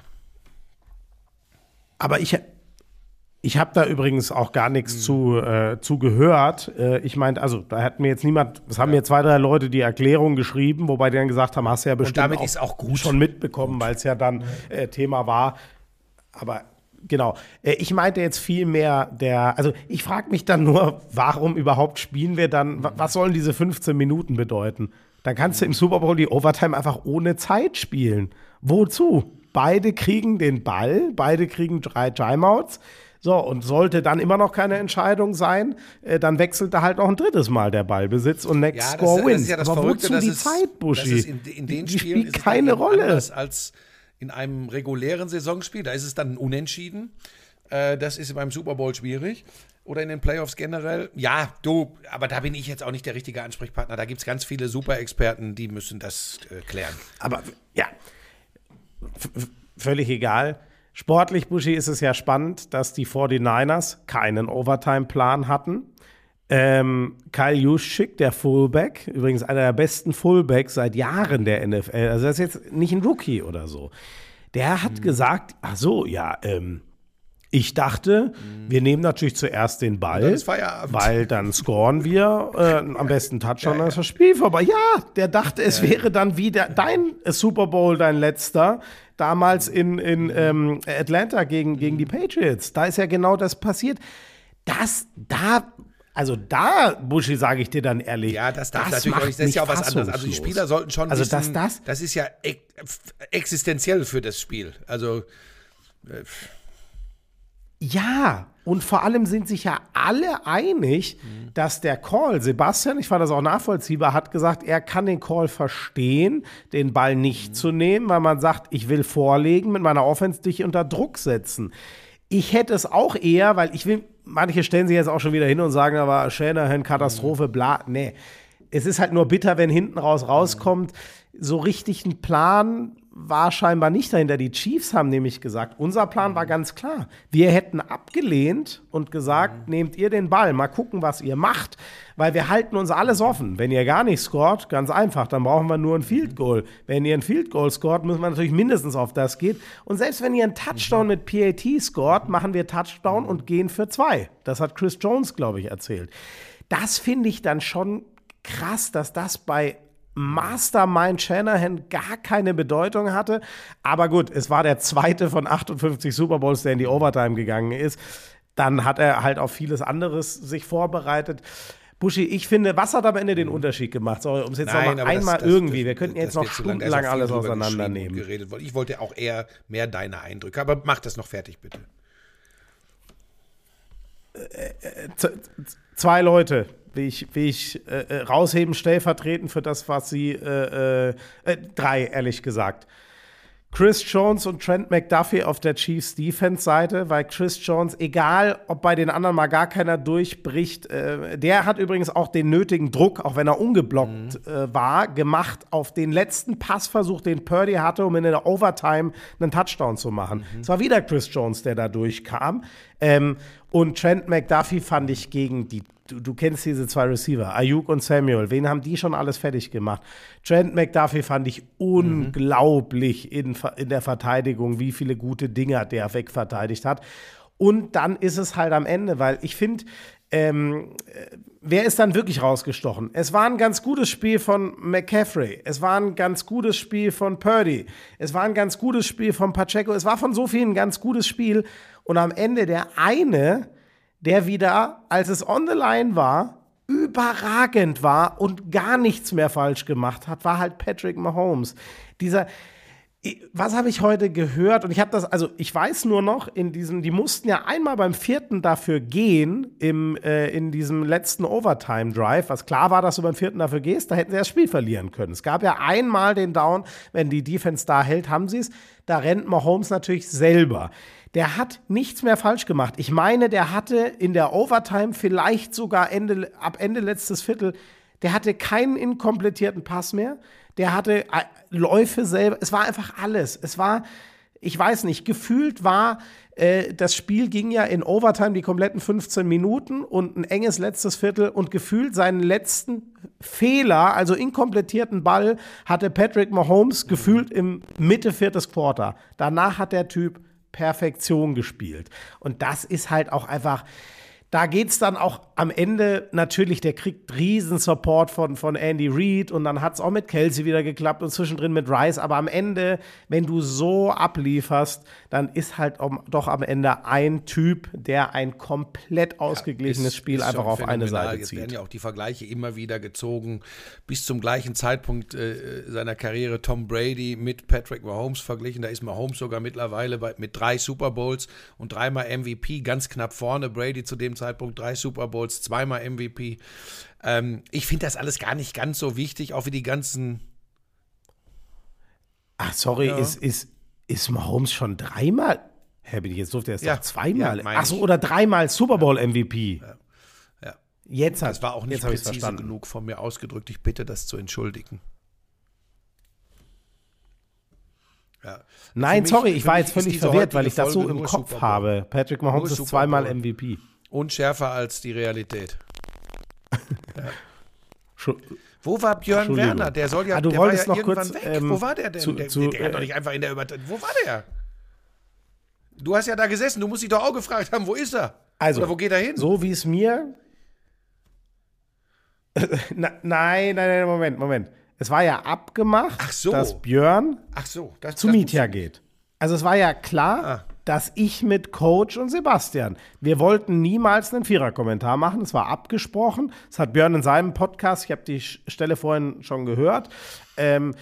Aber ich, ich habe da übrigens auch gar nichts zu, äh, zu gehört. Äh, ich meine, also da hat mir jetzt niemand, es haben mir zwei, drei Leute die Erklärung geschrieben, wobei die dann gesagt haben, hast du ja bestimmt ist auch gut. schon mitbekommen, weil es ja dann äh, Thema war. Aber genau, äh, ich meinte jetzt viel mehr der, also ich frage mich dann nur, warum überhaupt spielen wir dann, wa- was sollen diese 15 Minuten bedeuten? Dann kannst du im Super Bowl die Overtime einfach ohne Zeit spielen. Wozu? Beide kriegen den Ball, beide kriegen drei Timeouts. So, und sollte dann immer noch keine Entscheidung sein, äh, dann wechselt da halt noch ein drittes Mal der Ballbesitz und next Ja, das, score das wins. ist ja das Aber Verrückte, wozu dass die es, Zeit, Buschi? dass es in, in den die Spielen spielt ist keine Rolle. anders als in einem regulären Saisonspiel. Da ist es dann unentschieden. Äh, das ist beim Super Bowl schwierig. Oder in den Playoffs generell. Ja, du, aber da bin ich jetzt auch nicht der richtige Ansprechpartner. Da gibt es ganz viele Super-Experten, die müssen das äh, klären. Aber ja, völlig egal. Sportlich, Buschi, ist es ja spannend, dass die 49ers keinen Overtime-Plan hatten. Ähm, Kyle Juszczyk, der Fullback, übrigens einer der besten Fullbacks seit Jahren der NFL, also das ist jetzt nicht ein Rookie oder so, der hat gesagt, ach so, ja, ähm, ich dachte, wir nehmen natürlich zuerst den Ball, dann weil dann scoren wir äh, am besten Touchdown, dann ist das Spiel vorbei. Ja, der dachte, es wäre dann wieder dein Super Bowl, dein letzter, damals in, in ähm, Atlanta gegen, gegen die Patriots. Da ist ja genau das passiert. Das, da, also da, Buschi, sage ich dir dann ehrlich. Ja, das darf natürlich macht auch nicht. Das ist ja auch was anderes. Also die. Spieler sollten schon Also, wissen, dass das- das ist ja ex existenziell für das Spiel. Also Ja, und vor allem sind sich ja alle einig, Mhm. dass der Call, Sebastian, ich fand das auch nachvollziehbar, hat gesagt, er kann den Call verstehen, den Ball nicht Mhm. zu nehmen, weil man sagt, ich will vorlegen, mit meiner Offense dich unter Druck setzen. Ich hätte es auch eher, weil ich will, manche stellen sich jetzt auch schon wieder hin und sagen, aber Shanahan, Katastrophe, Mhm. bla. Nee. Es ist halt nur bitter, wenn hinten raus rauskommt. So richtig ein Plan war scheinbar nicht dahinter. Die Chiefs haben nämlich gesagt, unser Plan war ganz klar. Wir hätten abgelehnt und gesagt, mhm. nehmt ihr den Ball, mal gucken, was ihr macht, weil wir halten uns alles offen. Wenn ihr gar nicht scored, ganz einfach, dann brauchen wir nur ein Field Goal. Wenn ihr ein Field Goal scored, müssen wir natürlich mindestens auf das gehen. Und selbst wenn ihr einen Touchdown mit PAT scored, machen wir Touchdown und gehen für zwei. Das hat Chris Jones, glaube ich, erzählt. Das finde ich dann schon krass, dass das bei Mastermind Shanahan gar keine Bedeutung hatte. Aber gut, es war der zweite von 58 Super Bowls, der in die Overtime gegangen ist. Dann hat er halt auf vieles anderes sich vorbereitet. Buschi, ich finde, was hat am Ende den Unterschied gemacht? Sorry, um es jetzt nochmal einmal das, irgendwie, wir könnten jetzt noch stundenlang alles auseinandernehmen. Geredet. Ich wollte auch eher mehr deine Eindrücke, aber mach das noch fertig, bitte. Äh, äh, zwei Leute will ich, will ich äh, äh, rausheben, stellvertretend für das, was sie, äh, äh, äh, drei, ehrlich gesagt. Chris Jones und Trent McDuffie auf der Chiefs Defense-Seite, weil Chris Jones, egal ob bei den anderen mal gar keiner durchbricht, äh, der hat übrigens auch den nötigen Druck, auch wenn er ungeblockt mhm. äh, war, gemacht auf den letzten Passversuch, den Purdy hatte, um in der Overtime einen Touchdown zu machen. Mhm. Es war wieder Chris Jones, der da durchkam. Ähm, und Trent McDuffie fand ich gegen die du, du kennst diese zwei Receiver, Ayuk und Samuel. Wen haben die schon alles fertig gemacht? Trent McDuffie fand ich unglaublich in, in der Verteidigung, wie viele gute Dinger der wegverteidigt hat. Und dann ist es halt am Ende, weil ich finde, ähm, wer ist dann wirklich rausgestochen? Es war ein ganz gutes Spiel von McCaffrey. Es war ein ganz gutes Spiel von Purdy. Es war ein ganz gutes Spiel von Pacheco. Es war von so vielen ein ganz gutes Spiel. Und am Ende der eine, der wieder, als es on the line war, überragend war und gar nichts mehr falsch gemacht hat, war halt Patrick Mahomes. Dieser, was habe ich heute gehört? Und ich habe das, also ich weiß nur noch, in diesem, die mussten ja einmal beim vierten dafür gehen, im, äh, in diesem letzten Overtime-Drive. Was klar war, dass du beim vierten dafür gehst, da hätten sie das Spiel verlieren können. Es gab ja einmal den Down, wenn die Defense da hält, haben sie es. Da rennt Mahomes natürlich selber der hat nichts mehr falsch gemacht. Ich meine, der hatte in der Overtime vielleicht sogar Ende, ab Ende letztes Viertel, der hatte keinen inkomplettierten Pass mehr. Der hatte äh, Läufe selber. Es war einfach alles. Es war, ich weiß nicht, gefühlt war, äh, das Spiel ging ja in Overtime die kompletten 15 Minuten und ein enges letztes Viertel und gefühlt seinen letzten Fehler, also inkomplettierten Ball, hatte Patrick Mahomes gefühlt im Mitte viertes Quarter. Danach hat der Typ Perfektion gespielt. Und das ist halt auch einfach, da geht es dann auch am Ende natürlich, der kriegt riesen Support von, von Andy Reid und dann hat es auch mit Kelsey wieder geklappt und zwischendrin mit Rice. Aber am Ende, wenn du so ablieferst, dann ist halt doch am Ende ein Typ, der ein komplett ausgeglichenes ja, ist, Spiel ist einfach auf eine Seite zieht. Jetzt werden ja auch die Vergleiche immer wieder gezogen. Bis zum gleichen Zeitpunkt äh, seiner Karriere Tom Brady mit Patrick Mahomes verglichen. Da ist Mahomes sogar mittlerweile bei, mit drei Super Bowls und dreimal MVP ganz knapp vorne. Brady zu dem Zeitpunkt drei Super Bowls, zweimal MVP. Ähm, ich finde das alles gar nicht ganz so wichtig, auch wie die ganzen. Ach, sorry, ja. ist, ist, ist Mahomes schon dreimal? Herr, bin ich jetzt durfte er es ja. zweimal. Ja, Ach so, oder dreimal Super Bowl MVP. Ja. ja. Jetzt hat, das war auch nicht präzise genug von mir ausgedrückt. Ich bitte das zu entschuldigen. Ja. Nein, mich, sorry, ich war jetzt völlig verwirrt, weil ich das so im Kopf habe. Patrick Mahomes ist zweimal MVP. Unschärfer als die Realität. ja. Wo war Björn Werner? Der soll ja, ah, du der wolltest war ja noch kurz, weg. Ähm, Wo war der denn? Zu, der, zu, der, hat doch nicht einfach in der Übertragung. Wo war der? Du hast ja da gesessen, du musst dich doch auch gefragt haben, wo ist er? Also, Oder wo geht er hin? So wie es mir. Na, nein, nein, nein, Moment, Moment. Es war ja abgemacht, so. dass Björn so, das, zu Mietja geht. Also es war ja klar, ah dass ich mit Coach und Sebastian, wir wollten niemals einen Vierer-Kommentar machen. Es war abgesprochen. Das hat Björn in seinem Podcast, ich habe die Stelle vorhin schon gehört. Ähm,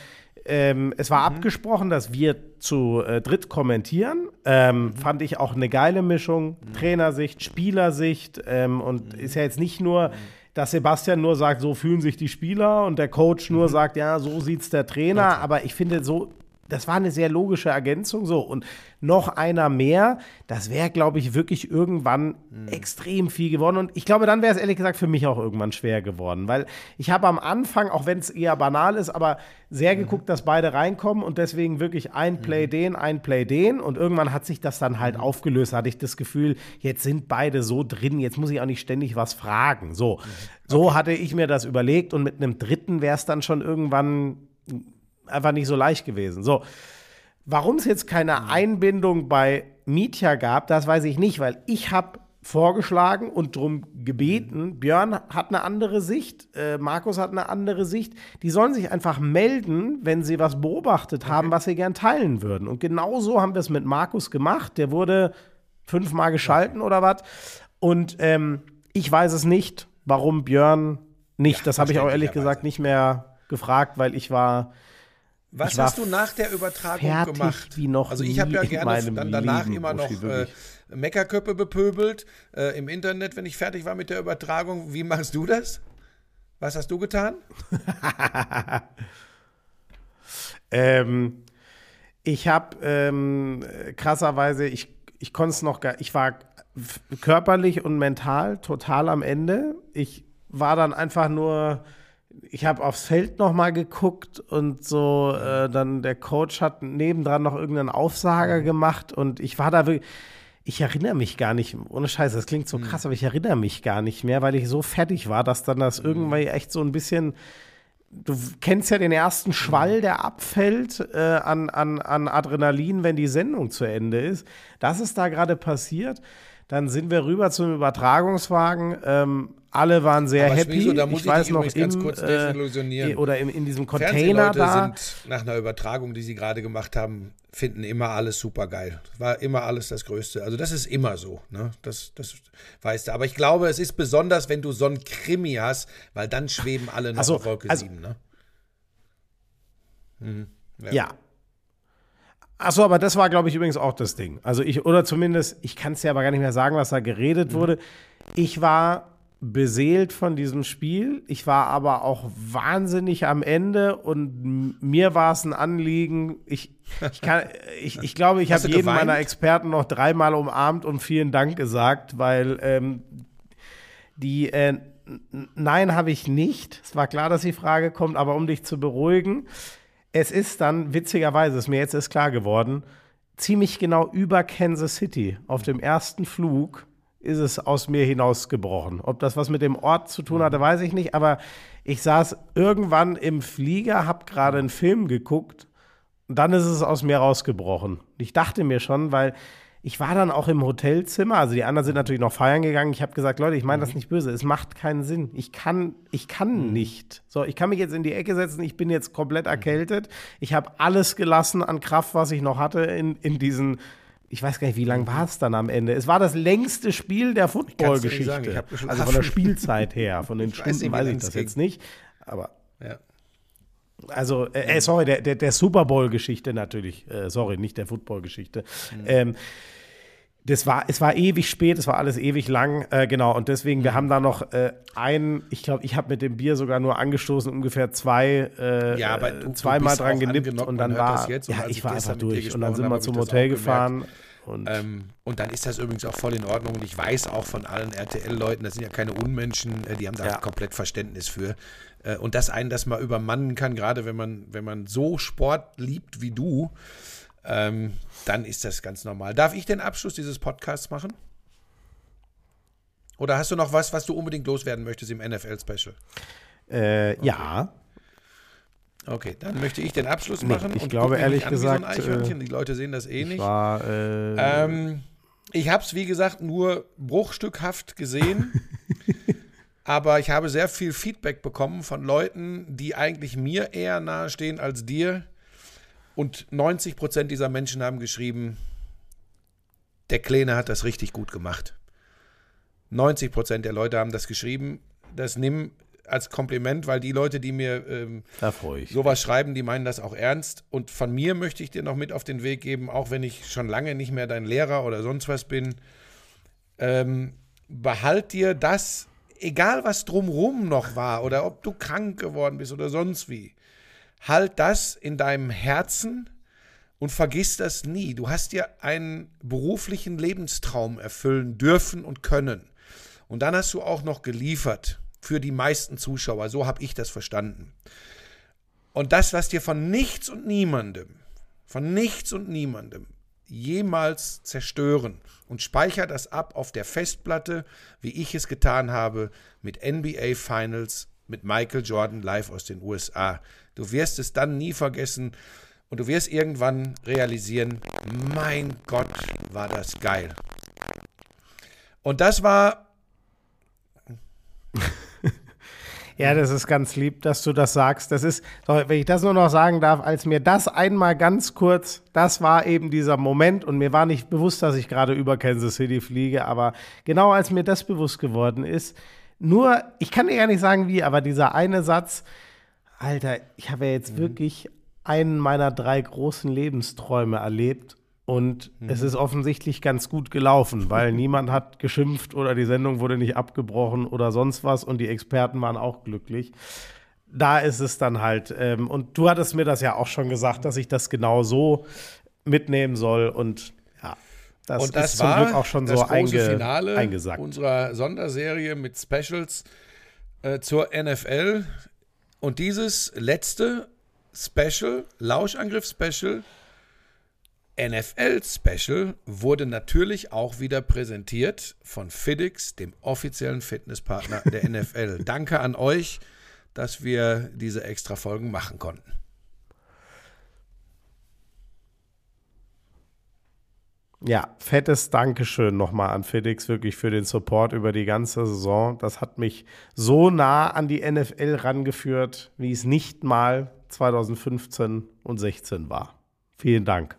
ähm, es war mhm. abgesprochen, dass wir zu äh, dritt kommentieren. Ähm, mhm. Fand ich auch eine geile Mischung. Mhm. Trainersicht, Spielersicht. Ähm, und mhm. ist ja jetzt nicht nur, dass Sebastian nur sagt, so fühlen sich die Spieler und der Coach nur mhm. sagt, ja, so sieht's der Trainer. Aber ich finde, so das war eine sehr logische Ergänzung. So, und noch einer mehr, das wäre, glaube ich, wirklich irgendwann mhm. extrem viel geworden. Und ich glaube, dann wäre es ehrlich gesagt für mich auch irgendwann schwer geworden, weil ich habe am Anfang, auch wenn es eher banal ist, aber sehr mhm. geguckt, dass beide reinkommen und deswegen wirklich ein Play mhm. den, ein Play den. Und irgendwann hat sich das dann halt mhm. aufgelöst. Hatte ich das Gefühl, jetzt sind beide so drin, jetzt muss ich auch nicht ständig was fragen. So, mhm. okay. so hatte ich mir das überlegt und mit einem dritten wäre es dann schon irgendwann einfach nicht so leicht gewesen. So, warum es jetzt keine mhm. Einbindung bei Mietja gab, das weiß ich nicht, weil ich habe vorgeschlagen und darum gebeten. Mhm. Björn hat eine andere Sicht, äh, Markus hat eine andere Sicht. Die sollen sich einfach melden, wenn sie was beobachtet okay. haben, was sie gern teilen würden. Und genau so haben wir es mit Markus gemacht. Der wurde fünfmal geschalten oder was. Und ähm, ich weiß es nicht, warum Björn nicht. Ja, das habe ich auch ehrlich gesagt nicht mehr gefragt, weil ich war was hast du nach der Übertragung gemacht? Wie noch also ich habe ja gerne dann danach Leben, immer noch äh, Meckerköppe bepöbelt äh, im Internet, wenn ich fertig war mit der Übertragung. Wie machst du das? Was hast du getan? ähm, ich habe ähm, krasserweise, ich, ich konnte es noch gar, ich war körperlich und mental total am Ende. Ich war dann einfach nur ich habe aufs Feld noch mal geguckt und so, äh, dann der Coach hat nebendran noch irgendeinen Aufsager gemacht und ich war da wirklich, ich erinnere mich gar nicht, ohne Scheiße, das klingt so mhm. krass, aber ich erinnere mich gar nicht mehr, weil ich so fertig war, dass dann das mhm. irgendwie echt so ein bisschen, du kennst ja den ersten Schwall, der abfällt äh, an, an, an Adrenalin, wenn die Sendung zu Ende ist. Das ist da gerade passiert. Dann sind wir rüber zum Übertragungswagen. Ähm, alle waren sehr Aber happy. So, da muss ich, ich weiß noch im, ganz kurz äh, oder im, in diesem Container da. sind nach einer Übertragung, die sie gerade gemacht haben, finden immer alles super geil. War immer alles das Größte. Also das ist immer so. Ne? Das, das weißt du. Aber ich glaube, es ist besonders, wenn du so einen Krimi hast, weil dann schweben alle noch also, Wolke also, 7. Ne? Mhm. ja. ja. Achso, aber das war, glaube ich, übrigens auch das Ding. Also ich, oder zumindest, ich kann es ja aber gar nicht mehr sagen, was da geredet mhm. wurde. Ich war beseelt von diesem Spiel. Ich war aber auch wahnsinnig am Ende und mir war es ein Anliegen. Ich, ich, kann, ich, ich glaube, ich habe jeden geweint? meiner Experten noch dreimal umarmt und vielen Dank gesagt, weil ähm, die äh, Nein, habe ich nicht. Es war klar, dass die Frage kommt, aber um dich zu beruhigen, es ist dann, witzigerweise, ist mir jetzt erst klar geworden, ziemlich genau über Kansas City auf dem ersten Flug ist es aus mir hinausgebrochen. Ob das was mit dem Ort zu tun hatte, weiß ich nicht, aber ich saß irgendwann im Flieger, habe gerade einen Film geguckt und dann ist es aus mir rausgebrochen. Ich dachte mir schon, weil ich war dann auch im Hotelzimmer, also die anderen sind natürlich noch feiern gegangen. Ich habe gesagt, Leute, ich meine das mhm. nicht böse, es macht keinen Sinn. Ich kann, ich kann mhm. nicht. So, ich kann mich jetzt in die Ecke setzen, ich bin jetzt komplett mhm. erkältet. Ich habe alles gelassen an Kraft, was ich noch hatte in, in diesen ich weiß gar nicht, wie lang war es dann am Ende? Es war das längste Spiel der Football-Geschichte. Also von der Spielzeit her, von den Stunden weiß, nicht, weiß ich das ging. jetzt nicht. Aber ja. Also, äh, äh, sorry, der, der, der Super Bowl-Geschichte natürlich. Äh, sorry, nicht der Football-Geschichte. Mhm. Ähm, das war, es war ewig spät, es war alles ewig lang, äh, genau. Und deswegen, wir mhm. haben da noch äh, einen, ich glaube, ich habe mit dem Bier sogar nur angestoßen, ungefähr zwei, äh, ja, aber du, zweimal du dran genippt und dann war, jetzt, ja, ich war einfach durch. Und dann sind wir zum Hotel gefahren. Und, ähm, und, dann ist das übrigens auch voll in Ordnung. Und ich weiß auch von allen RTL-Leuten, das sind ja keine Unmenschen, äh, die haben da ja. komplett Verständnis für. Äh, und dass einen das mal übermannen kann, gerade wenn man, wenn man so Sport liebt wie du, ähm, dann ist das ganz normal. Darf ich den Abschluss dieses Podcasts machen? Oder hast du noch was, was du unbedingt loswerden möchtest im NFL-Special? Äh, okay. Ja. Okay, dann möchte ich den Abschluss machen. Nee, ich glaube ehrlich gesagt, so äh, die Leute sehen das eh nicht. War, äh, ähm, ich habe es wie gesagt nur bruchstückhaft gesehen, aber ich habe sehr viel Feedback bekommen von Leuten, die eigentlich mir eher nahestehen als dir und 90 Prozent dieser Menschen haben geschrieben, der Kleine hat das richtig gut gemacht. 90 Prozent der Leute haben das geschrieben. Das nimm als Kompliment, weil die Leute, die mir ähm, sowas schreiben, die meinen das auch ernst. Und von mir möchte ich dir noch mit auf den Weg geben, auch wenn ich schon lange nicht mehr dein Lehrer oder sonst was bin. Ähm, behalt dir das, egal was drumrum noch war oder ob du krank geworden bist oder sonst wie halt das in deinem Herzen, und vergiss das nie. Du hast dir einen beruflichen Lebenstraum erfüllen dürfen und können. Und dann hast du auch noch geliefert für die meisten Zuschauer. So habe ich das verstanden. Und das, was dir von nichts und niemandem, von nichts und niemandem jemals zerstören und speicher das ab auf der Festplatte, wie ich es getan habe mit NBA Finals mit Michael Jordan live aus den USA. Du wirst es dann nie vergessen und du wirst irgendwann realisieren, mein Gott, war das geil. Und das war Ja, das ist ganz lieb, dass du das sagst. Das ist, wenn ich das nur noch sagen darf, als mir das einmal ganz kurz, das war eben dieser Moment und mir war nicht bewusst, dass ich gerade über Kansas City fliege, aber genau als mir das bewusst geworden ist, nur, ich kann dir gar nicht sagen wie, aber dieser eine Satz, Alter, ich habe ja jetzt mhm. wirklich einen meiner drei großen Lebensträume erlebt und mhm. es ist offensichtlich ganz gut gelaufen, weil niemand hat geschimpft oder die Sendung wurde nicht abgebrochen oder sonst was und die Experten waren auch glücklich. Da ist es dann halt. Ähm, und du hattest mir das ja auch schon gesagt, dass ich das genau so mitnehmen soll. Und das, und das ist zum Glück auch schon das so große einge Finale eingesagt. unserer Sonderserie mit Specials äh, zur NFL. Und dieses letzte Special, Lauschangriff-Special, NFL Special wurde natürlich auch wieder präsentiert von FIDIX, dem offiziellen Fitnesspartner der NFL. Danke an euch, dass wir diese extra Folgen machen konnten. Ja, fettes Dankeschön nochmal an FedEx wirklich für den Support über die ganze Saison. Das hat mich so nah an die NFL rangeführt, wie es nicht mal 2015 und 16 war. Vielen Dank.